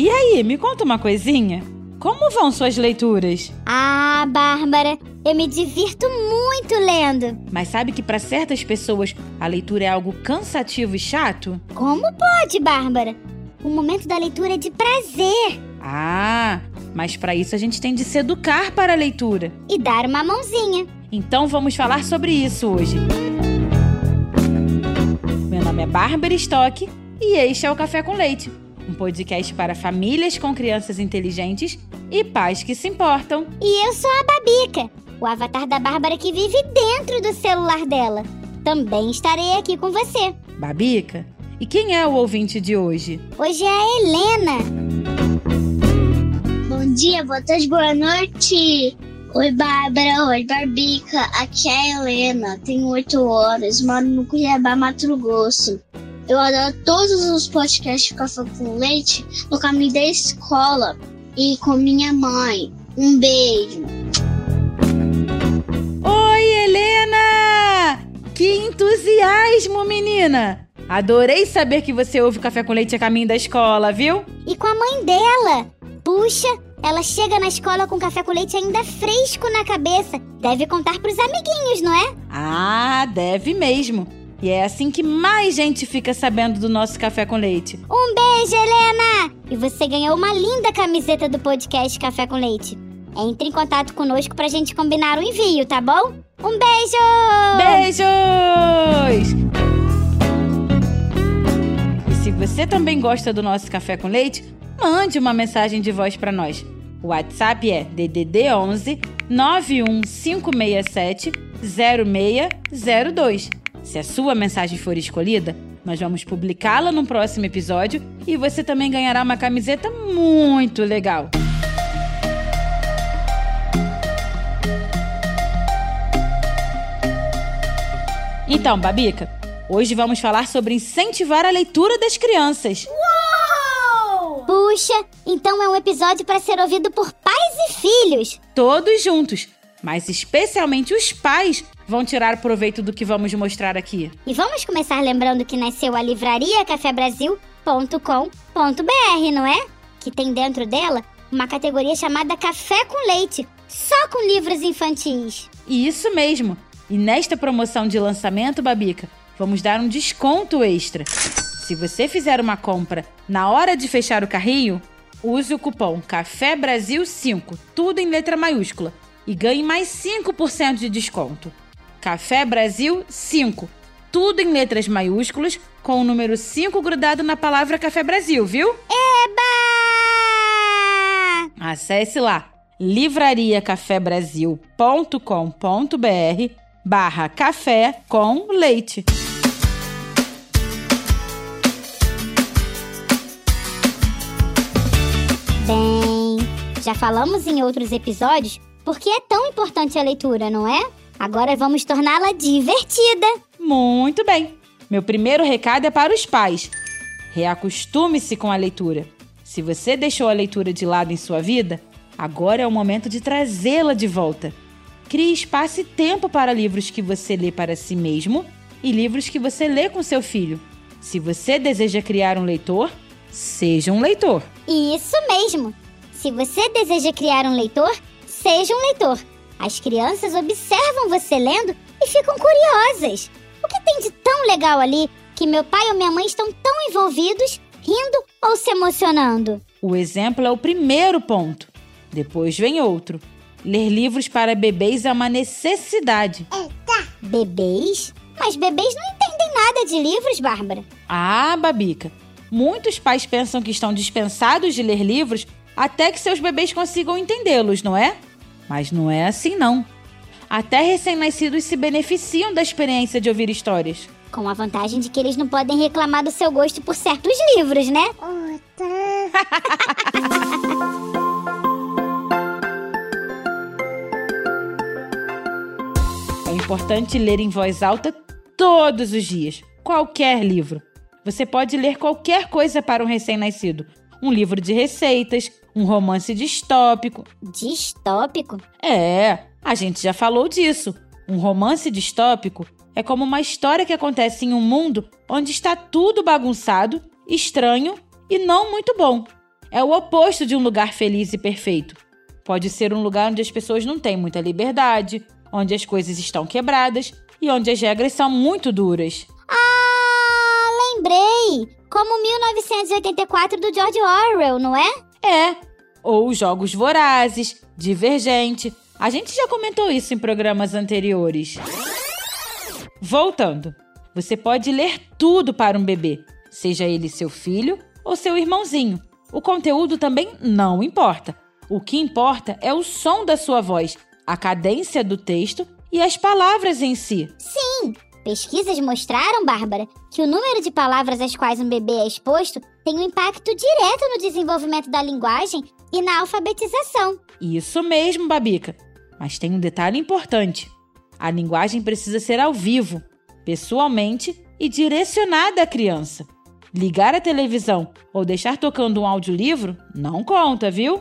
E aí, me conta uma coisinha? Como vão suas leituras? Ah, Bárbara, eu me divirto muito lendo. Mas sabe que para certas pessoas a leitura é algo cansativo e chato? Como pode, Bárbara? O momento da leitura é de prazer Ah, mas para isso a gente tem de se educar para a leitura. e dar uma mãozinha. Então vamos falar sobre isso hoje. Meu nome é Bárbara Stock e este é o Café com Leite, um podcast para famílias com crianças inteligentes e pais que se importam. E eu sou a Babica, o avatar da Bárbara que vive dentro do celular dela. Também estarei aqui com você. Babica, e quem é o ouvinte de hoje? Hoje é a Helena. Bom dia, boa tarde, boa noite. Oi, Bárbara. Oi, Barbica. Aqui é a Helena. Tenho 8 horas. Moro no Cuiabá, Mato Grosso. Eu adoro todos os podcasts de Café com Leite no caminho da escola e com minha mãe. Um beijo. Oi, Helena! Que entusiasmo, menina! Adorei saber que você ouve Café com Leite a caminho da escola, viu? E com a mãe dela. Puxa, ela chega na escola com café com leite ainda fresco na cabeça. Deve contar pros amiguinhos, não é? Ah, deve mesmo. E é assim que mais gente fica sabendo do nosso Café com Leite. Um beijo, Helena! E você ganhou uma linda camiseta do podcast Café com Leite. Entre em contato conosco pra gente combinar o envio, tá bom? Um beijo! Beijos! E se você também gosta do nosso Café com Leite, mande uma mensagem de voz para nós. O WhatsApp é DDD 11 91567 0602. Se a sua mensagem for escolhida, nós vamos publicá-la no próximo episódio e você também ganhará uma camiseta muito legal. Então, Babica, hoje vamos falar sobre incentivar a leitura das crianças. Puxa, então é um episódio para ser ouvido por pais e filhos. Todos juntos, mas especialmente os pais vão tirar proveito do que vamos mostrar aqui. E vamos começar lembrando que nasceu a livraria cafebrasil.com.br, não é? Que tem dentro dela uma categoria chamada Café com Leite, só com livros infantis. Isso mesmo. E nesta promoção de lançamento, Babica, vamos dar um desconto extra. Se você fizer uma compra na hora de fechar o carrinho, use o cupom Café Brasil 5, tudo em letra maiúscula, e ganhe mais 5% de desconto. Café Brasil 5, tudo em letras maiúsculas, com o número 5 grudado na palavra Café Brasil, viu? Eba! Acesse lá livrariacafebrasil.com.br barra café com leite. Bem, já falamos em outros episódios porque é tão importante a leitura, não é? Agora vamos torná-la divertida. Muito bem. Meu primeiro recado é para os pais. Reacostume-se com a leitura. Se você deixou a leitura de lado em sua vida, agora é o momento de trazê-la de volta. Crie espaço e tempo para livros que você lê para si mesmo e livros que você lê com seu filho. Se você deseja criar um leitor, seja um leitor. Isso mesmo. Se você deseja criar um leitor, seja um leitor. As crianças observam você lendo e ficam curiosas. O que tem de tão legal ali que meu pai ou minha mãe estão tão envolvidos, rindo ou se emocionando? O exemplo é o primeiro ponto. Depois vem outro. Ler livros para bebês é uma necessidade. Bebês? Mas bebês não entendem nada de livros, Bárbara. Ah, Babica. Muitos pais pensam que estão dispensados de ler livros até que seus bebês consigam entendê-los, não é? Mas não é assim, não. Até recém-nascidos se beneficiam da experiência de ouvir histórias. Com a vantagem de que eles não podem reclamar do seu gosto por certos livros, né? É importante ler em voz alta todos os dias, qualquer livro. Você pode ler qualquer coisa para um recém-nascido. Um livro de receitas, um romance distópico. Distópico? É, a gente já falou disso. Um romance distópico é como uma história que acontece em um mundo onde está tudo bagunçado, estranho e não muito bom. É o oposto de um lugar feliz e perfeito. Pode ser um lugar onde as pessoas não têm muita liberdade, onde as coisas estão quebradas e onde as regras são muito duras. Lembrei! Como 1984 do George Orwell, não é? É. Ou jogos vorazes, divergente. A gente já comentou isso em programas anteriores. Voltando. Você pode ler tudo para um bebê, seja ele seu filho ou seu irmãozinho. O conteúdo também não importa. O que importa é o som da sua voz, a cadência do texto e as palavras em si. Sim! Pesquisas mostraram, Bárbara, que o número de palavras às quais um bebê é exposto tem um impacto direto no desenvolvimento da linguagem e na alfabetização. Isso mesmo, Babica. Mas tem um detalhe importante. A linguagem precisa ser ao vivo, pessoalmente e direcionada à criança. Ligar a televisão ou deixar tocando um audiolivro não conta, viu?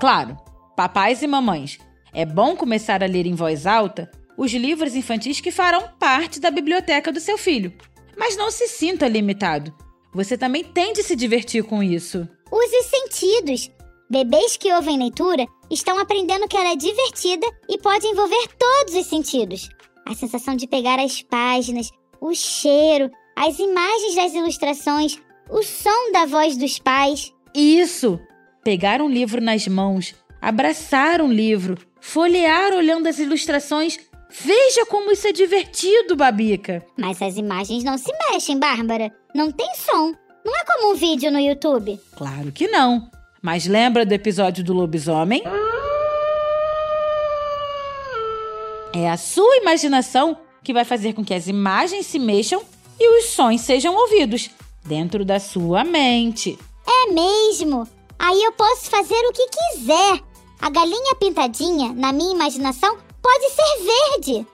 Claro, papais e mamães, é bom começar a ler em voz alta os livros infantis que farão parte da biblioteca do seu filho. Mas não se sinta limitado. Você também tem de se divertir com isso. Use os sentidos. Bebês que ouvem leitura estão aprendendo que ela é divertida e pode envolver todos os sentidos. A sensação de pegar as páginas, o cheiro, as imagens das ilustrações, o som da voz dos pais. Isso! Pegar um livro nas mãos, abraçar um livro, folhear olhando as ilustrações. Veja como isso é divertido, Babica! Mas as imagens não se mexem, Bárbara. Não tem som. Não é como um vídeo no YouTube. Claro que não. Mas lembra do episódio do lobisomem? É a sua imaginação que vai fazer com que as imagens se mexam e os sons sejam ouvidos dentro da sua mente. É mesmo? Aí eu posso fazer o que quiser. A galinha pintadinha, na minha imaginação, pode ser verde.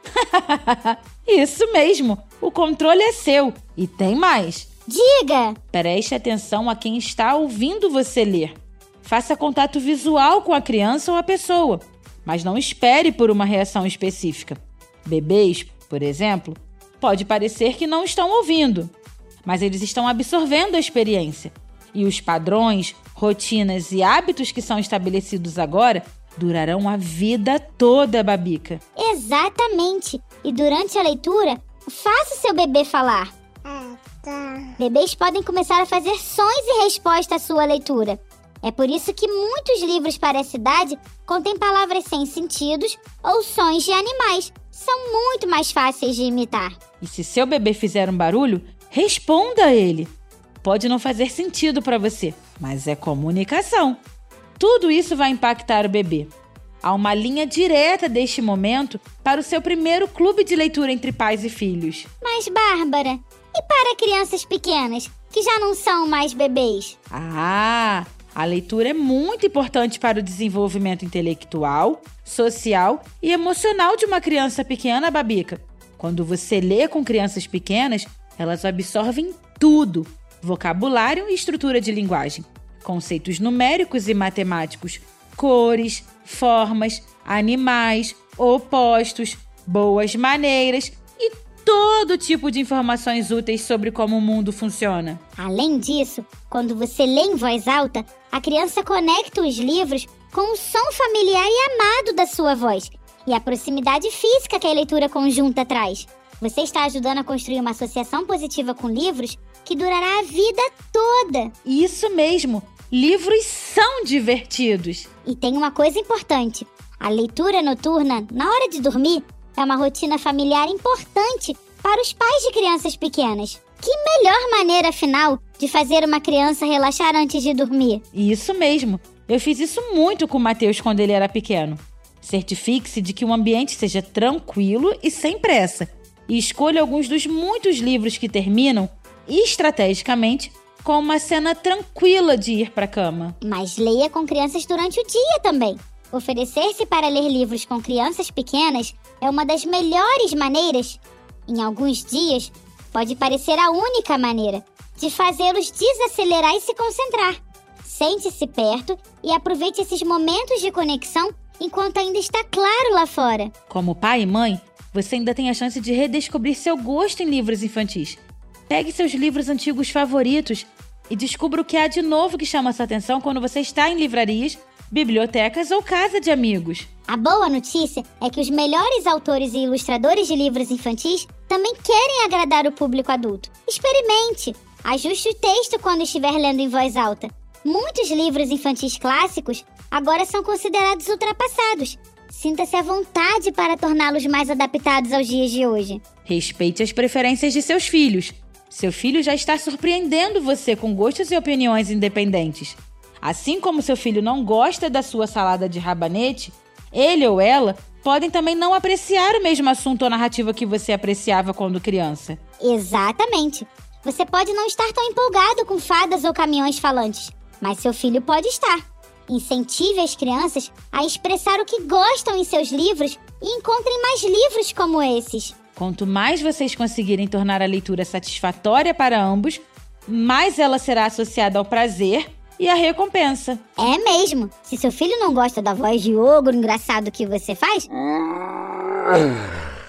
Isso mesmo. O controle é seu. E tem mais. Diga! Preste atenção a quem está ouvindo você ler. Faça contato visual com a criança ou a pessoa, mas não espere por uma reação específica. Bebês, por exemplo, pode parecer que não estão ouvindo, mas eles estão absorvendo a experiência. E os padrões, rotinas e hábitos que são estabelecidos agora durarão a vida toda, Babica. Exatamente! E durante a leitura, faça seu bebê falar. Ah, tá. Bebês podem começar a fazer sons em resposta à sua leitura. É por isso que muitos livros para essa idade contêm palavras sem sentidos ou sons de animais. São muito mais fáceis de imitar. E se seu bebê fizer um barulho, responda a ele. Pode não fazer sentido para você, mas é comunicação. Tudo isso vai impactar o bebê. Há uma linha direta deste momento para o seu primeiro clube de leitura entre pais e filhos. Mas, Bárbara, e para crianças pequenas, que já não são mais bebês? Ah, a leitura é muito importante para o desenvolvimento intelectual, social e emocional de uma criança pequena, Babica. Quando você lê com crianças pequenas, elas absorvem tudo: vocabulário e estrutura de linguagem, conceitos numéricos e matemáticos, cores, formas, animais, opostos, boas maneiras e todo tipo de informações úteis sobre como o mundo funciona. Além disso, quando você lê em voz alta, a criança conecta os livros com o som familiar e amado da sua voz e a proximidade física que a leitura conjunta traz. Você está ajudando a construir uma associação positiva com livros que durará a vida toda. Isso mesmo! Livros são divertidos! E tem uma coisa importante: a leitura noturna, na hora de dormir, é uma rotina familiar importante para os pais de crianças pequenas. Que melhor maneira, afinal, de fazer uma criança relaxar antes de dormir? Isso mesmo! Eu fiz isso muito com o Matheus quando ele era pequeno. Certifique-se de que o ambiente seja tranquilo e sem pressa. E escolha alguns dos muitos livros que terminam, estrategicamente, com uma cena tranquila de ir para a cama. Mas leia com crianças durante o dia também. Oferecer-se para ler livros com crianças pequenas é uma das melhores maneiras, em alguns dias, pode parecer a única maneira, de fazê-los desacelerar e se concentrar. Sente-se perto e aproveite esses momentos de conexão enquanto ainda está claro lá fora. Como pai e mãe, você ainda tem a chance de redescobrir seu gosto em livros infantis. Pegue seus livros antigos favoritos e descubra o que há de novo que chama sua atenção quando você está em livrarias, bibliotecas ou casa de amigos. A boa notícia é que os melhores autores e ilustradores de livros infantis também querem agradar o público adulto. Experimente! Ajuste o texto quando estiver lendo em voz alta. Muitos livros infantis clássicos agora são considerados ultrapassados. Sinta-se à vontade para torná-los mais adaptados aos dias de hoje. Respeite as preferências de seus filhos. Seu filho já está surpreendendo você com gostos e opiniões independentes. Assim como seu filho não gosta da sua salada de rabanete, ele ou ela podem também não apreciar o mesmo assunto ou narrativa que você apreciava quando criança. Exatamente. Você pode não estar tão empolgado com fadas ou caminhões falantes, mas seu filho pode estar. Incentive as crianças a expressar o que gostam em seus livros e encontrem mais livros como esses. Quanto mais vocês conseguirem tornar a leitura satisfatória para ambos, mais ela será associada ao prazer e à recompensa. É mesmo. Se seu filho não gosta da voz de ogro engraçado que você faz,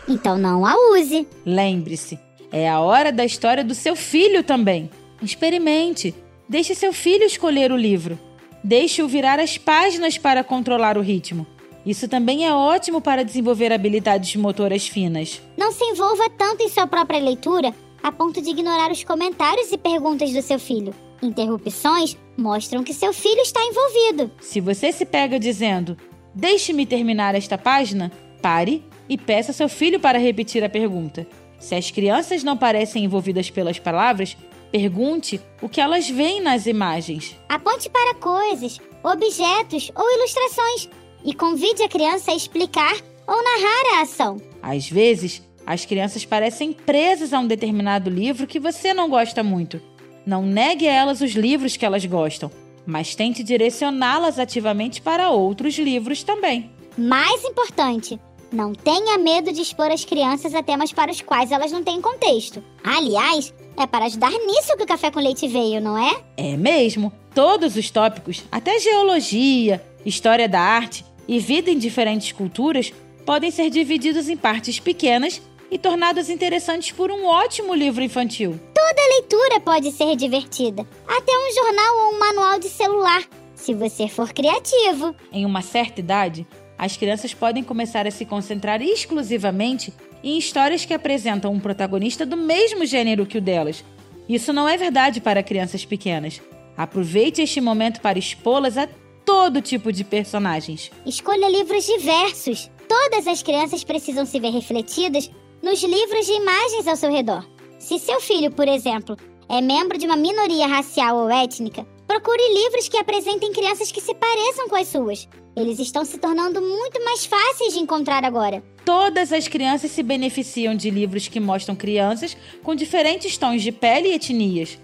então não a use. Lembre-se, é a hora da história do seu filho também. Experimente. Deixe seu filho escolher o livro. Deixe-o virar as páginas para controlar o ritmo. Isso também é ótimo para desenvolver habilidades motoras finas. Não se envolva tanto em sua própria leitura a ponto de ignorar os comentários e perguntas do seu filho. Interrupções mostram que seu filho está envolvido. Se você se pega dizendo: Deixe-me terminar esta página, pare e peça seu filho para repetir a pergunta. Se as crianças não parecem envolvidas pelas palavras, Pergunte o que elas veem nas imagens. Aponte para coisas, objetos ou ilustrações e convide a criança a explicar ou narrar a ação. Às vezes, as crianças parecem presas a um determinado livro que você não gosta muito. Não negue a elas os livros que elas gostam, mas tente direcioná-las ativamente para outros livros também. Mais importante, não tenha medo de expor as crianças a temas para os quais elas não têm contexto. Aliás, é para ajudar nisso que o café com leite veio, não é? É mesmo. Todos os tópicos, até geologia, história da arte e vida em diferentes culturas, podem ser divididos em partes pequenas e tornados interessantes por um ótimo livro infantil. Toda leitura pode ser divertida, até um jornal ou um manual de celular, se você for criativo. Em uma certa idade, as crianças podem começar a se concentrar exclusivamente em histórias que apresentam um protagonista do mesmo gênero que o delas. Isso não é verdade para crianças pequenas. Aproveite este momento para expô-las a todo tipo de personagens. Escolha livros diversos. Todas as crianças precisam se ver refletidas nos livros de imagens ao seu redor. Se seu filho, por exemplo, é membro de uma minoria racial ou étnica, procure livros que apresentem crianças que se pareçam com as suas. Eles estão se tornando muito mais fáceis de encontrar agora. Todas as crianças se beneficiam de livros que mostram crianças com diferentes tons de pele e etnias.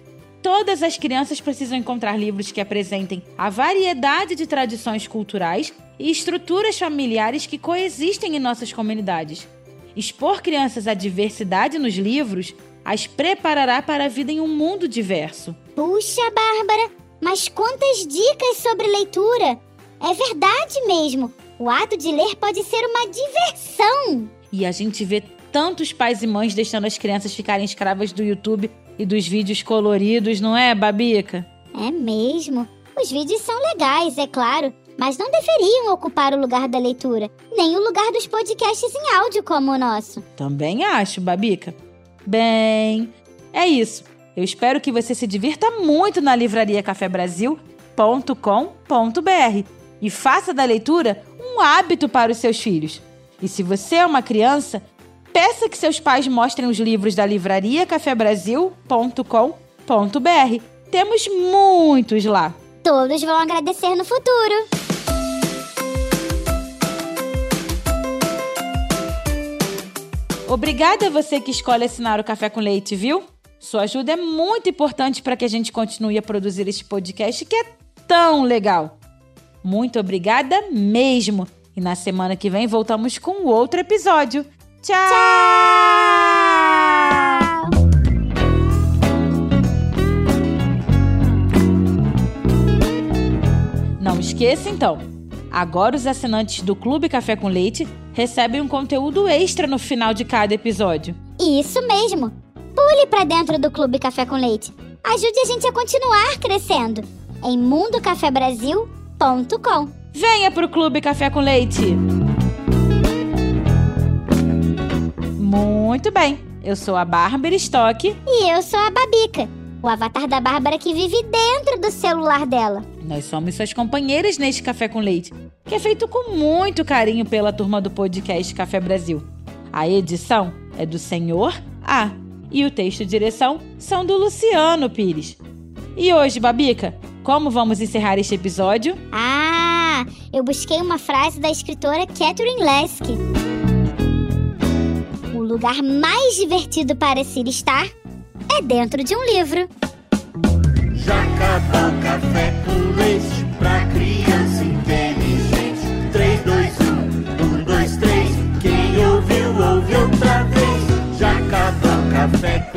Todas as crianças precisam encontrar livros que apresentem a variedade de tradições culturais e estruturas familiares que coexistem em nossas comunidades. Expor crianças à diversidade nos livros as preparará para a vida em um mundo diverso. Puxa, Bárbara, mas quantas dicas sobre leitura! É verdade mesmo. O ato de ler pode ser uma diversão. E a gente vê tantos pais e mães deixando as crianças ficarem escravas do YouTube e dos vídeos coloridos, não é, Babica? É mesmo. Os vídeos são legais, é claro, mas não deveriam ocupar o lugar da leitura, nem o lugar dos podcasts em áudio como o nosso. Também acho, Babica. Bem, é isso. Eu espero que você se divirta muito na livraria cafebrasil.com.br e faça da leitura um hábito para os seus filhos. E se você é uma criança, peça que seus pais mostrem os livros da livraria cafebrasil.com.br. Temos muitos lá. Todos vão agradecer no futuro. Obrigada a você que escolhe assinar o Café com Leite, viu? Sua ajuda é muito importante para que a gente continue a produzir este podcast que é tão legal. Muito obrigada mesmo. E na semana que vem voltamos com outro episódio. Tchau! Tchau! Não esqueça então. Agora os assinantes do Clube Café com Leite recebem um conteúdo extra no final de cada episódio. Isso mesmo. Pule para dentro do Clube Café com Leite. Ajude a gente a continuar crescendo em mundocafebrasil.com. Venha pro Clube Café com Leite. Muito bem. Eu sou a Bárbara Stock. E eu sou a Babica, o avatar da Bárbara que vive dentro do celular dela. Nós somos suas companheiras neste Café com Leite, que é feito com muito carinho pela turma do podcast Café Brasil. A edição é do Senhor A e o texto e direção são do Luciano Pires. E hoje, Babica, como vamos encerrar este episódio? Ah, eu busquei uma frase da escritora Catherine Leske. Lugar mais divertido para se estar é dentro de um livro. O café com leite pra criança inteligente. 3, 2, 1, 1, 2, 3. Quem ouviu, ouve outra vez. O café com